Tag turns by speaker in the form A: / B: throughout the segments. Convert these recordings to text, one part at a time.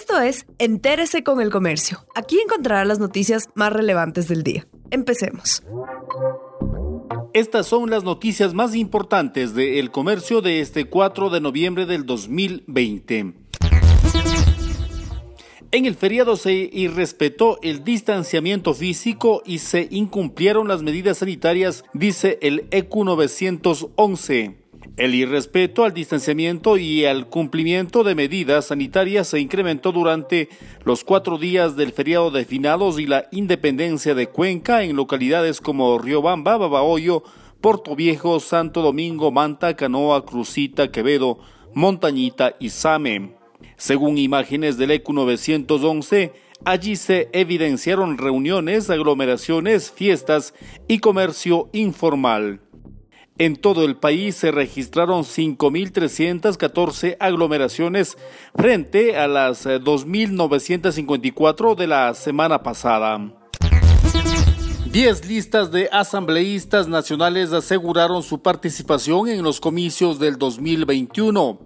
A: Esto es Entérese con el Comercio. Aquí encontrará las noticias más relevantes del día. Empecemos.
B: Estas son las noticias más importantes del comercio de este 4 de noviembre del 2020. En el feriado se irrespetó el distanciamiento físico y se incumplieron las medidas sanitarias, dice el EQ 911. El irrespeto al distanciamiento y al cumplimiento de medidas sanitarias se incrementó durante los cuatro días del feriado de finados y la independencia de Cuenca en localidades como Riobamba, Babahoyo, Puerto Viejo, Santo Domingo, Manta, Canoa, Crucita, Quevedo, Montañita y Same. Según imágenes del ECU 911, allí se evidenciaron reuniones, aglomeraciones, fiestas y comercio informal. En todo el país se registraron 5.314 aglomeraciones frente a las 2.954 de la semana pasada. Diez listas de asambleístas nacionales aseguraron su participación en los comicios del 2021.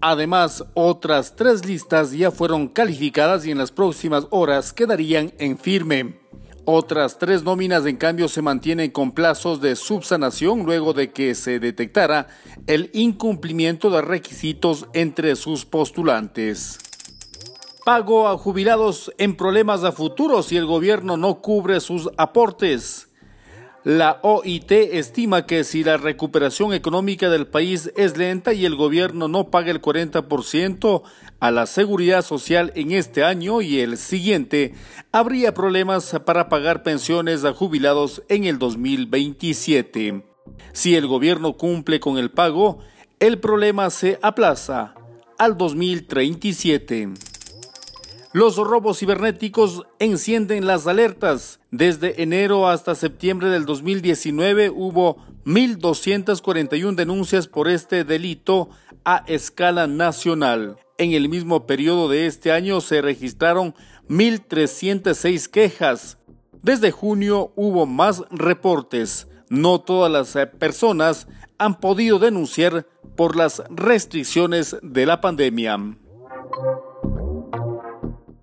B: Además, otras tres listas ya fueron calificadas y en las próximas horas quedarían en firme. Otras tres nóminas, en cambio, se mantienen con plazos de subsanación luego de que se detectara el incumplimiento de requisitos entre sus postulantes. Pago a jubilados en problemas a futuro si el gobierno no cubre sus aportes. La OIT estima que si la recuperación económica del país es lenta y el gobierno no paga el 40% a la seguridad social en este año y el siguiente, habría problemas para pagar pensiones a jubilados en el 2027. Si el gobierno cumple con el pago, el problema se aplaza al 2037. Los robos cibernéticos encienden las alertas. Desde enero hasta septiembre del 2019 hubo 1.241 denuncias por este delito a escala nacional. En el mismo periodo de este año se registraron 1.306 quejas. Desde junio hubo más reportes. No todas las eh, personas han podido denunciar por las restricciones de la pandemia.